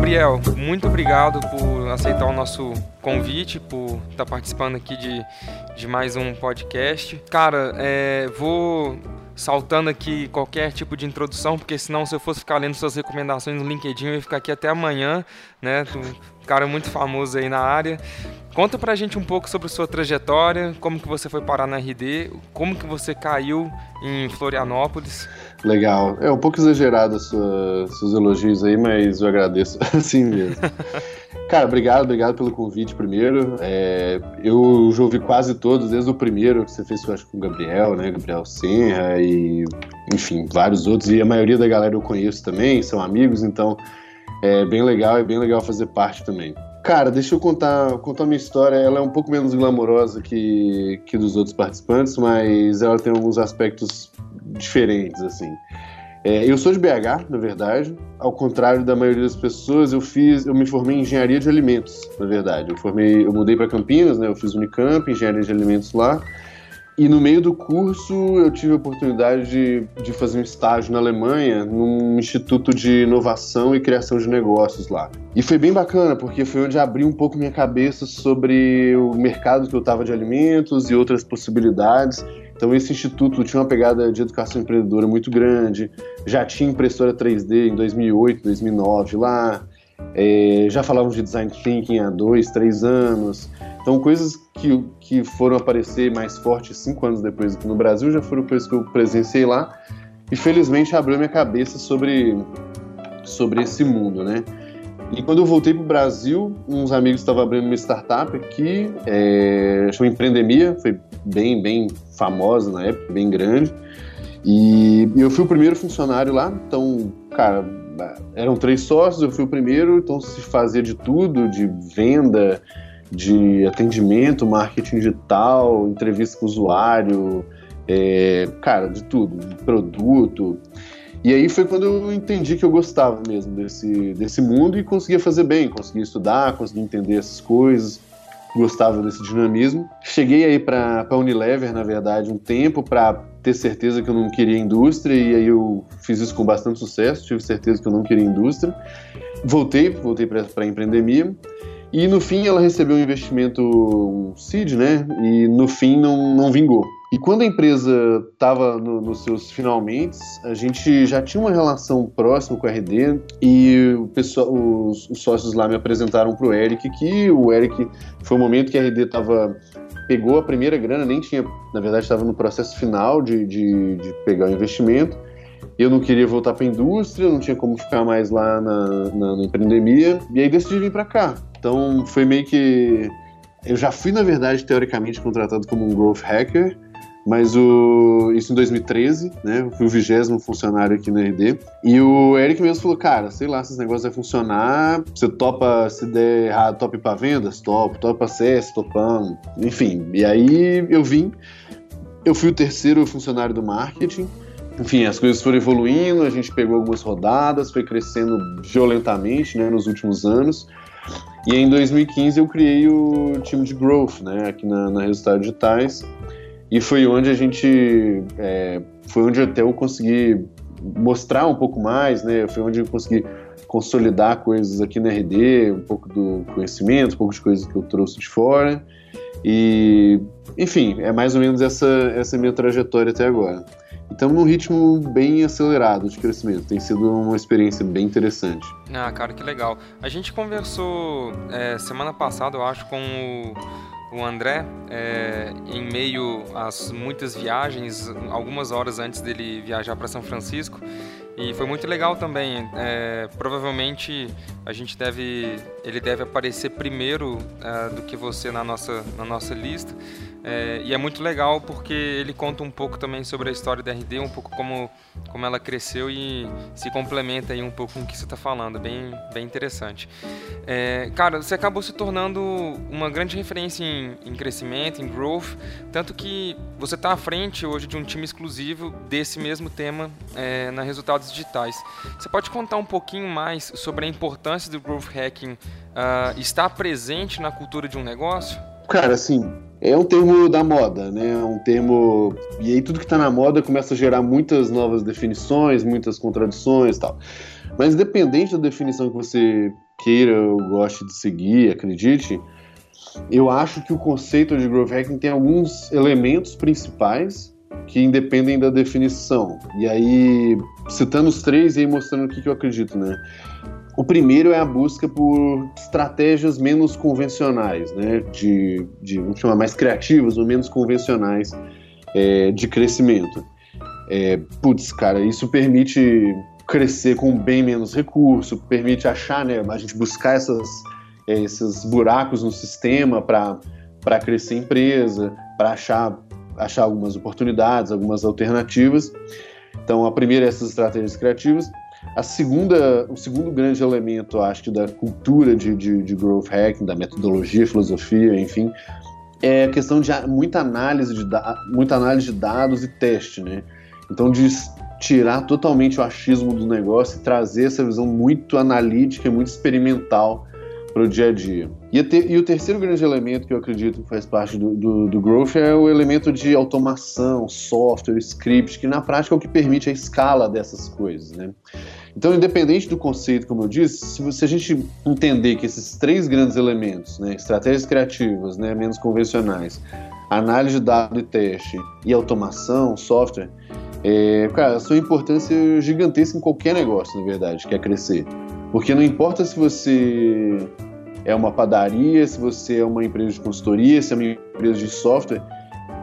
Gabriel, muito obrigado por aceitar o nosso convite, por estar participando aqui de, de mais um podcast. Cara, é, vou saltando aqui qualquer tipo de introdução, porque senão se eu fosse ficar lendo suas recomendações no LinkedIn, eu ia ficar aqui até amanhã, né? Tu, cara muito famoso aí na área. Conta pra gente um pouco sobre sua trajetória, como que você foi parar na RD, como que você caiu em Florianópolis. Legal. É um pouco exagerado seus elogios aí, mas eu agradeço assim mesmo. Cara, obrigado, obrigado pelo convite primeiro. É, eu já ouvi quase todos, desde o primeiro que você fez, eu acho, com o Gabriel, né? Gabriel Senra e, enfim, vários outros. E a maioria da galera eu conheço também, são amigos, então é bem legal, é bem legal fazer parte também. Cara, deixa eu contar, contar minha história. Ela é um pouco menos glamourosa que, que dos outros participantes, mas ela tem alguns aspectos diferentes, assim. É, eu sou de BH, na verdade. Ao contrário da maioria das pessoas, eu fiz, eu me formei em engenharia de alimentos, na verdade. Eu formei, eu mudei para Campinas, né? Eu fiz Unicamp, engenharia de alimentos lá. E no meio do curso eu tive a oportunidade de, de fazer um estágio na Alemanha, num instituto de inovação e criação de negócios lá. E foi bem bacana, porque foi onde abriu um pouco minha cabeça sobre o mercado que eu estava de alimentos e outras possibilidades. Então esse instituto tinha uma pegada de educação empreendedora muito grande, já tinha impressora 3D em 2008, 2009 lá, é, já falávamos de design thinking há dois, três anos. Então coisas que, que foram aparecer mais fortes cinco anos depois aqui no Brasil já foram coisas que eu presenciei lá e felizmente abriu minha cabeça sobre, sobre esse mundo, né? E quando eu voltei para o Brasil, uns amigos estavam abrindo uma startup aqui, é, chama Empreendemia, foi bem, bem famosa na época, bem grande. E eu fui o primeiro funcionário lá, então, cara, eram três sócios, eu fui o primeiro, então se fazia de tudo, de venda, de atendimento, marketing digital, entrevista com o usuário, é, cara, de tudo, de produto. E aí foi quando eu entendi que eu gostava mesmo desse, desse mundo e conseguia fazer bem, conseguia estudar, conseguia entender essas coisas, gostava desse dinamismo. Cheguei aí para a Unilever, na verdade, um tempo para ter certeza que eu não queria indústria e aí eu fiz isso com bastante sucesso, tive certeza que eu não queria indústria. Voltei, voltei para a empreendemia e no fim ela recebeu um investimento, seed, né? E no fim não, não vingou. E quando a empresa estava no, nos seus finalmente, a gente já tinha uma relação próxima com a RD e o pessoal, os, os sócios lá me apresentaram para o Eric que o Eric foi o momento que a RD estava pegou a primeira grana, nem tinha, na verdade estava no processo final de, de, de pegar o investimento eu não queria voltar para a indústria, não tinha como ficar mais lá na, na, na empreendemia, e aí decidi vir para cá. Então foi meio que. Eu já fui, na verdade, teoricamente contratado como um growth hacker, mas o... isso em 2013, né? Fui o vigésimo funcionário aqui na RD. E o Eric mesmo falou: cara, sei lá se esse negócio vai funcionar. Você topa, se der errado, top para vendas? Top. Topa CS? Topando. Enfim. E aí eu vim. Eu fui o terceiro funcionário do marketing enfim, as coisas foram evoluindo, a gente pegou algumas rodadas, foi crescendo violentamente né, nos últimos anos. E em 2015 eu criei o time de growth, né, aqui na, na Resultados Digitais. E foi onde a gente, é, foi onde até eu consegui mostrar um pouco mais, né, foi onde eu consegui consolidar coisas aqui na RD, um pouco do conhecimento, um pouco de coisas que eu trouxe de fora. E, enfim, é mais ou menos essa, essa minha trajetória até agora. Estamos num ritmo bem acelerado de crescimento. Tem sido uma experiência bem interessante. Ah, cara, que legal. A gente conversou é, semana passada, eu acho, com o, o André, é, em meio às muitas viagens, algumas horas antes dele viajar para São Francisco. E foi muito legal também. É, provavelmente a gente deve, ele deve aparecer primeiro uh, do que você na nossa, na nossa lista. É, e é muito legal porque ele conta um pouco também sobre a história da RD, um pouco como, como ela cresceu e se complementa aí um pouco com o que você está falando, bem, bem interessante. É, cara, você acabou se tornando uma grande referência em, em crescimento, em growth, tanto que você está à frente hoje de um time exclusivo desse mesmo tema é, na Resultados Digitais. Você pode contar um pouquinho mais sobre a importância do growth hacking uh, estar presente na cultura de um negócio? Cara, assim, é um termo da moda, né? É um termo. E aí tudo que está na moda começa a gerar muitas novas definições, muitas contradições tal. Mas independente da definição que você queira ou goste de seguir, acredite, eu acho que o conceito de growth hacking tem alguns elementos principais que independem da definição. E aí, citando os três e aí mostrando o que eu acredito, né? O primeiro é a busca por estratégias menos convencionais, né? De, de vamos chamar mais criativas ou menos convencionais é, de crescimento. É, putz, cara, isso permite crescer com bem menos recurso, permite achar, né? A gente buscar essas, é, esses buracos no sistema para crescer empresa, para achar, achar algumas oportunidades, algumas alternativas. Então, a primeira é essas estratégias criativas. A segunda, o segundo grande elemento, acho que, da cultura de, de, de growth hacking, da metodologia, filosofia, enfim, é a questão de muita análise de, muita análise de dados e teste, né? Então, de tirar totalmente o achismo do negócio e trazer essa visão muito analítica e muito experimental para o dia a dia. E, te, e, o terceiro grande elemento que eu acredito que faz parte do, do, do, growth é o elemento de automação, software, script, que na prática é o que permite a escala dessas coisas. Né? Então, independente do conceito, como eu disse, se, se a gente entender que esses três grandes elementos, né, estratégias criativas, né, menos convencionais, análise de dado e teste e automação, software, é, cara, a sua importância é gigantesca em qualquer negócio, na verdade, que é crescer. Porque não importa se você é uma padaria, se você é uma empresa de consultoria, se é uma empresa de software,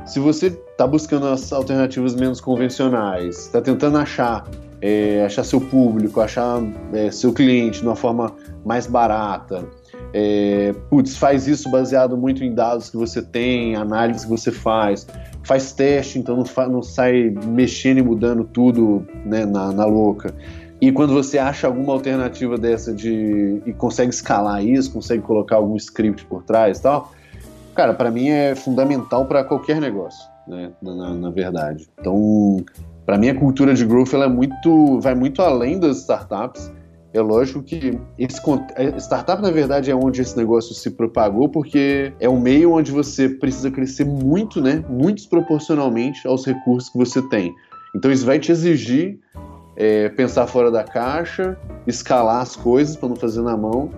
se você está buscando as alternativas menos convencionais, está tentando achar, é, achar seu público, achar é, seu cliente de uma forma mais barata, é, putz, faz isso baseado muito em dados que você tem, análise que você faz, faz teste, então não, não sai mexendo e mudando tudo né, na, na louca. E quando você acha alguma alternativa dessa de e consegue escalar isso, consegue colocar algum script por trás e tal, cara, para mim é fundamental para qualquer negócio, né, na, na verdade. Então, para mim a cultura de growth ela é muito, vai muito além das startups. É lógico que esse startup na verdade é onde esse negócio se propagou, porque é um meio onde você precisa crescer muito, né, muito desproporcionalmente aos recursos que você tem. Então isso vai te exigir é, pensar fora da caixa, escalar as coisas para não fazer na mão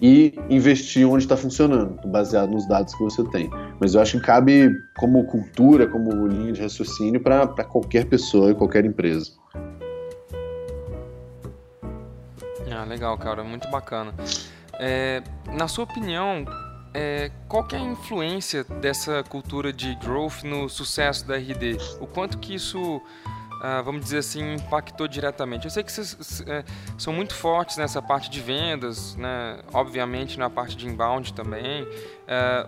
e investir onde está funcionando, baseado nos dados que você tem. Mas eu acho que cabe como cultura, como linha de raciocínio para qualquer pessoa e qualquer empresa. Ah, legal, cara, muito bacana. É, na sua opinião, é, qual é a influência dessa cultura de growth no sucesso da RD? O quanto que isso Uh, vamos dizer assim, impactou diretamente? Eu sei que vocês é, são muito fortes nessa parte de vendas, né? obviamente na parte de inbound também, uh,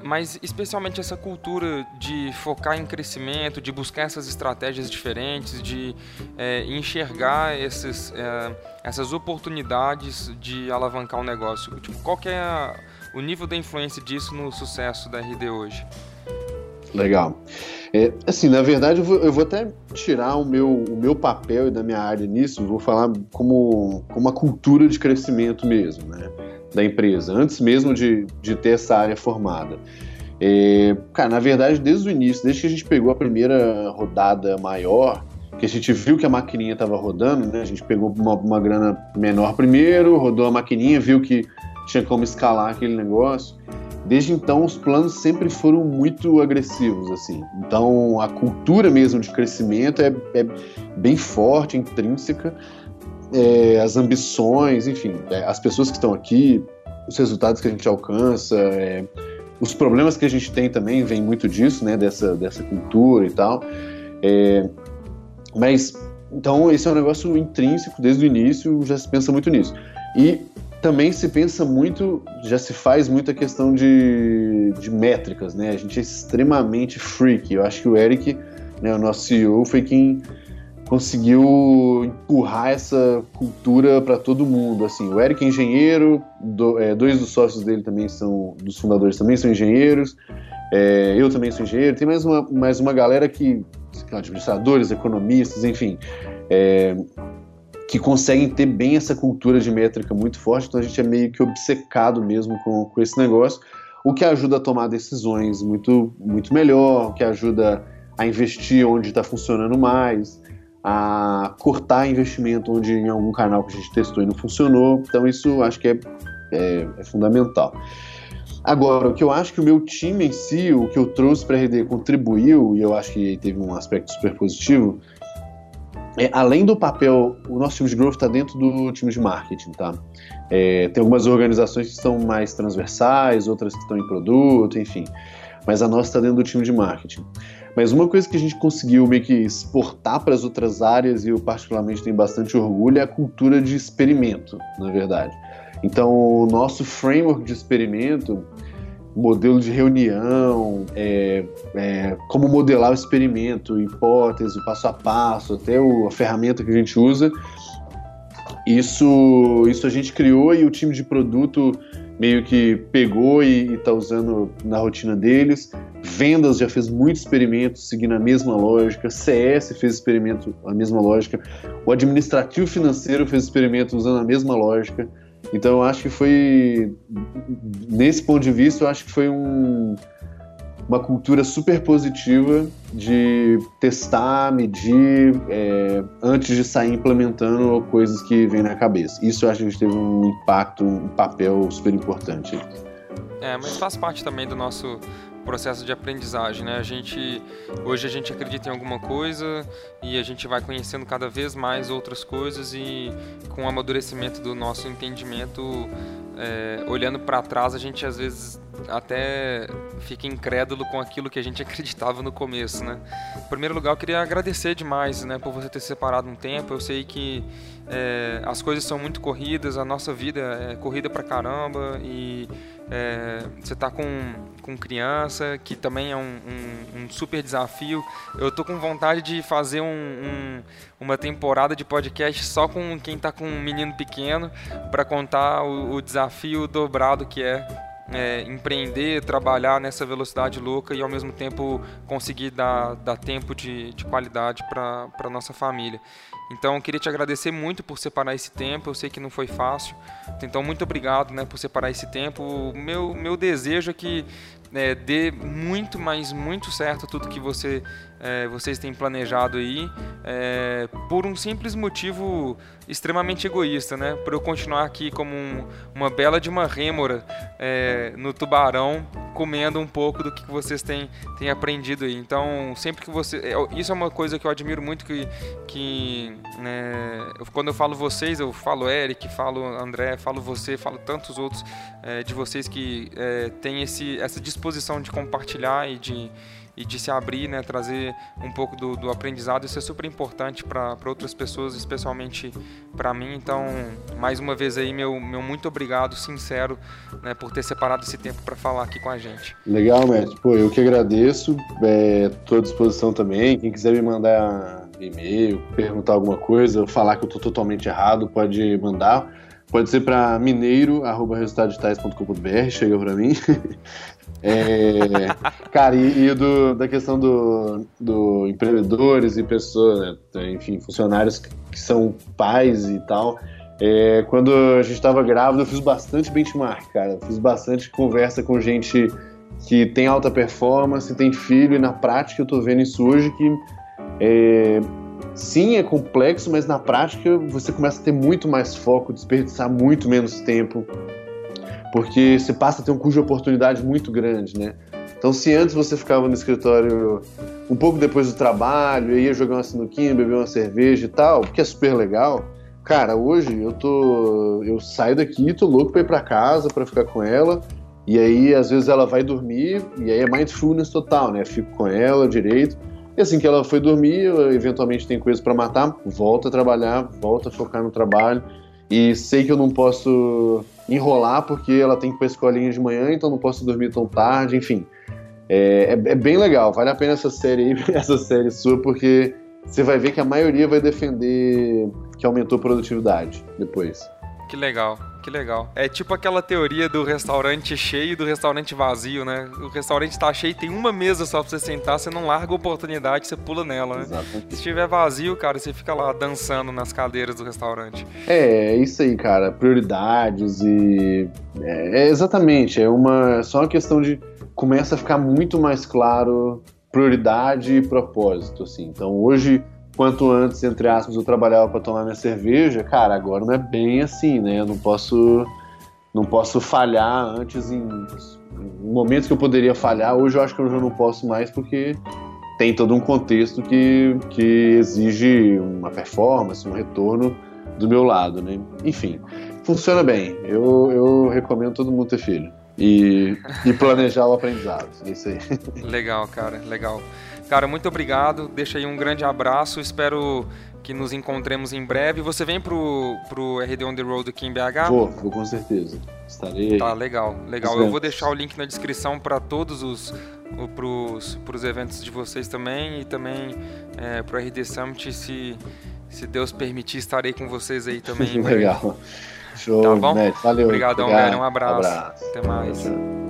mas especialmente essa cultura de focar em crescimento, de buscar essas estratégias diferentes, de é, enxergar esses, é, essas oportunidades de alavancar o negócio. Tipo, qual é a, o nível da influência disso no sucesso da RD hoje? Legal. É, assim, na verdade, eu vou, eu vou, até tirar o meu, o meu papel e da minha área nisso, vou falar como, como uma cultura de crescimento mesmo, né, da empresa, antes mesmo de, de ter essa área formada. É, cara, na verdade, desde o início, desde que a gente pegou a primeira rodada maior, que a gente viu que a maquininha estava rodando, né, a gente pegou uma, uma grana menor primeiro, rodou a maquininha, viu que tinha como escalar aquele negócio, Desde então, os planos sempre foram muito agressivos, assim. Então, a cultura mesmo de crescimento é, é bem forte, intrínseca. É, as ambições, enfim, é, as pessoas que estão aqui, os resultados que a gente alcança, é, os problemas que a gente tem também vem muito disso, né? Dessa, dessa cultura e tal. É, mas, então, esse é um negócio intrínseco desde o início, já se pensa muito nisso. E também se pensa muito, já se faz muita questão de, de métricas, né? A gente é extremamente freak. Eu acho que o Eric, né, o nosso CEO, foi quem conseguiu empurrar essa cultura para todo mundo. Assim, o Eric é engenheiro, do, é, dois dos sócios dele também são, dos fundadores também são engenheiros. É, eu também sou engenheiro. Tem mais uma, mais uma galera que, administradores, economistas, enfim. É, que conseguem ter bem essa cultura de métrica muito forte, então a gente é meio que obcecado mesmo com, com esse negócio, o que ajuda a tomar decisões muito, muito melhor, o que ajuda a investir onde está funcionando mais, a cortar investimento onde em algum canal que a gente testou e não funcionou. Então isso acho que é é, é fundamental. Agora, o que eu acho que o meu time em si, o que eu trouxe para a RD contribuiu, e eu acho que teve um aspecto super positivo, é, além do papel, o nosso time de growth está dentro do time de marketing, tá? É, tem algumas organizações que estão mais transversais, outras que estão em produto, enfim. Mas a nossa está dentro do time de marketing. Mas uma coisa que a gente conseguiu meio que exportar para as outras áreas, e eu particularmente tenho bastante orgulho, é a cultura de experimento, na verdade. Então, o nosso framework de experimento, modelo de reunião, é, é, como modelar o experimento, hipótese, passo a passo, até o, a ferramenta que a gente usa, isso, isso a gente criou e o time de produto meio que pegou e está usando na rotina deles. Vendas já fez muitos experimentos seguindo a mesma lógica. CS fez experimento a mesma lógica. O administrativo financeiro fez experimento usando a mesma lógica. Então eu acho que foi nesse ponto de vista eu acho que foi um, uma cultura super positiva de testar, medir, é, antes de sair implementando coisas que vêm na cabeça. Isso eu acho que a gente teve um impacto, um papel super importante. É, mas faz parte também do nosso processo de aprendizagem, né? A gente hoje a gente acredita em alguma coisa e a gente vai conhecendo cada vez mais outras coisas e com o amadurecimento do nosso entendimento, é, olhando para trás, a gente às vezes até fica incrédulo com aquilo que a gente acreditava no começo, né? Em primeiro lugar, eu queria agradecer demais, né, por você ter separado um tempo. Eu sei que é, as coisas são muito corridas, a nossa vida é corrida pra caramba e é, você tá com, com criança, que também é um, um, um, super desafio. Eu tô com vontade de fazer um, um, uma temporada de podcast só com quem tá com um menino pequeno para contar o, o desafio dobrado que é é, empreender, trabalhar nessa velocidade louca e ao mesmo tempo conseguir dar, dar tempo de, de qualidade para a nossa família. Então, queria te agradecer muito por separar esse tempo. Eu sei que não foi fácil. Então, muito obrigado né, por separar esse tempo. O meu, meu desejo é que é, dê muito, mas muito certo tudo que você, é, vocês têm planejado aí, é, por um simples motivo extremamente egoísta, né? Para eu continuar aqui como um, uma bela de uma rêmora é, no tubarão, comendo um pouco do que vocês têm, têm aprendido aí. Então, sempre que você. É, isso é uma coisa que eu admiro muito que. que né, quando eu falo vocês, eu falo Eric, falo André, falo você, falo tantos outros é, de vocês que é, têm esse, essa disposição de compartilhar e de e de se abrir, né, trazer um pouco do, do aprendizado. Isso é super importante para outras pessoas, especialmente para mim. Então, mais uma vez aí, meu, meu muito obrigado, sincero, né, por ter separado esse tempo para falar aqui com a gente. Legal, mestre. Pô, eu que agradeço. Estou é, à disposição também. Quem quiser me mandar e-mail, perguntar alguma coisa, falar que eu estou totalmente errado, pode mandar. Pode ser para mineiro.resultadodigitais.com.br, chega para mim. É, cara, e, e do, da questão do, do empreendedores e pessoas, né, enfim, funcionários que, que são pais e tal. É, quando a gente estava grávido, eu fiz bastante benchmark, cara. Fiz bastante conversa com gente que tem alta performance, tem filho, e na prática eu tô vendo isso hoje que é, sim, é complexo, mas na prática você começa a ter muito mais foco, desperdiçar muito menos tempo porque você passa a ter um custo de oportunidade muito grande, né? Então, se antes você ficava no escritório um pouco depois do trabalho, ia jogar uma sinuquinha, beber uma cerveja e tal, porque é super legal. Cara, hoje eu tô, eu saio daqui, tô louco para ir para casa, para ficar com ela. E aí, às vezes ela vai dormir, e aí é mindfulness total, né? Fico com ela direito. E assim que ela foi dormir, eventualmente tem coisa para matar, volta a trabalhar, volta a focar no trabalho. E sei que eu não posso enrolar porque ela tem que ir pra escolinha de manhã, então não posso dormir tão tarde, enfim. É, é, é, bem legal, vale a pena essa série aí, essa série sua, porque você vai ver que a maioria vai defender que aumentou a produtividade depois. Que legal, que legal. É tipo aquela teoria do restaurante cheio e do restaurante vazio, né? O restaurante tá cheio, tem uma mesa só pra você sentar, você não larga a oportunidade, você pula nela, né? Exatamente. Se estiver vazio, cara, você fica lá dançando nas cadeiras do restaurante. É, é isso aí, cara. Prioridades e. É, é exatamente, é uma. Só uma questão de. Começa a ficar muito mais claro prioridade e propósito, assim. Então hoje quanto antes, entre aspas, eu trabalhava para tomar minha cerveja, cara, agora não é bem assim, né? Eu não posso não posso falhar antes em, em momentos que eu poderia falhar. Hoje eu acho que eu já não posso mais porque tem todo um contexto que, que exige uma performance, um retorno do meu lado, né? Enfim, funciona bem. Eu, eu recomendo todo mundo ter filho. E, e planejar o aprendizado. É isso aí. Legal, cara, legal. Cara, muito obrigado. Deixa aí um grande abraço. Espero que nos encontremos em breve. Você vem pro, pro RD On The Road aqui em BH? Vou, vou com certeza. Estarei. Tá, legal, legal. Eu vou deixar o link na descrição para todos os pros, pros eventos de vocês também e também é, pro RD Summit, se, se Deus permitir, estarei com vocês aí também. legal. Show, tá bom? Valeu. Obrigadão, obrigado. velho. Um abraço. abraço. Até mais. Tchau.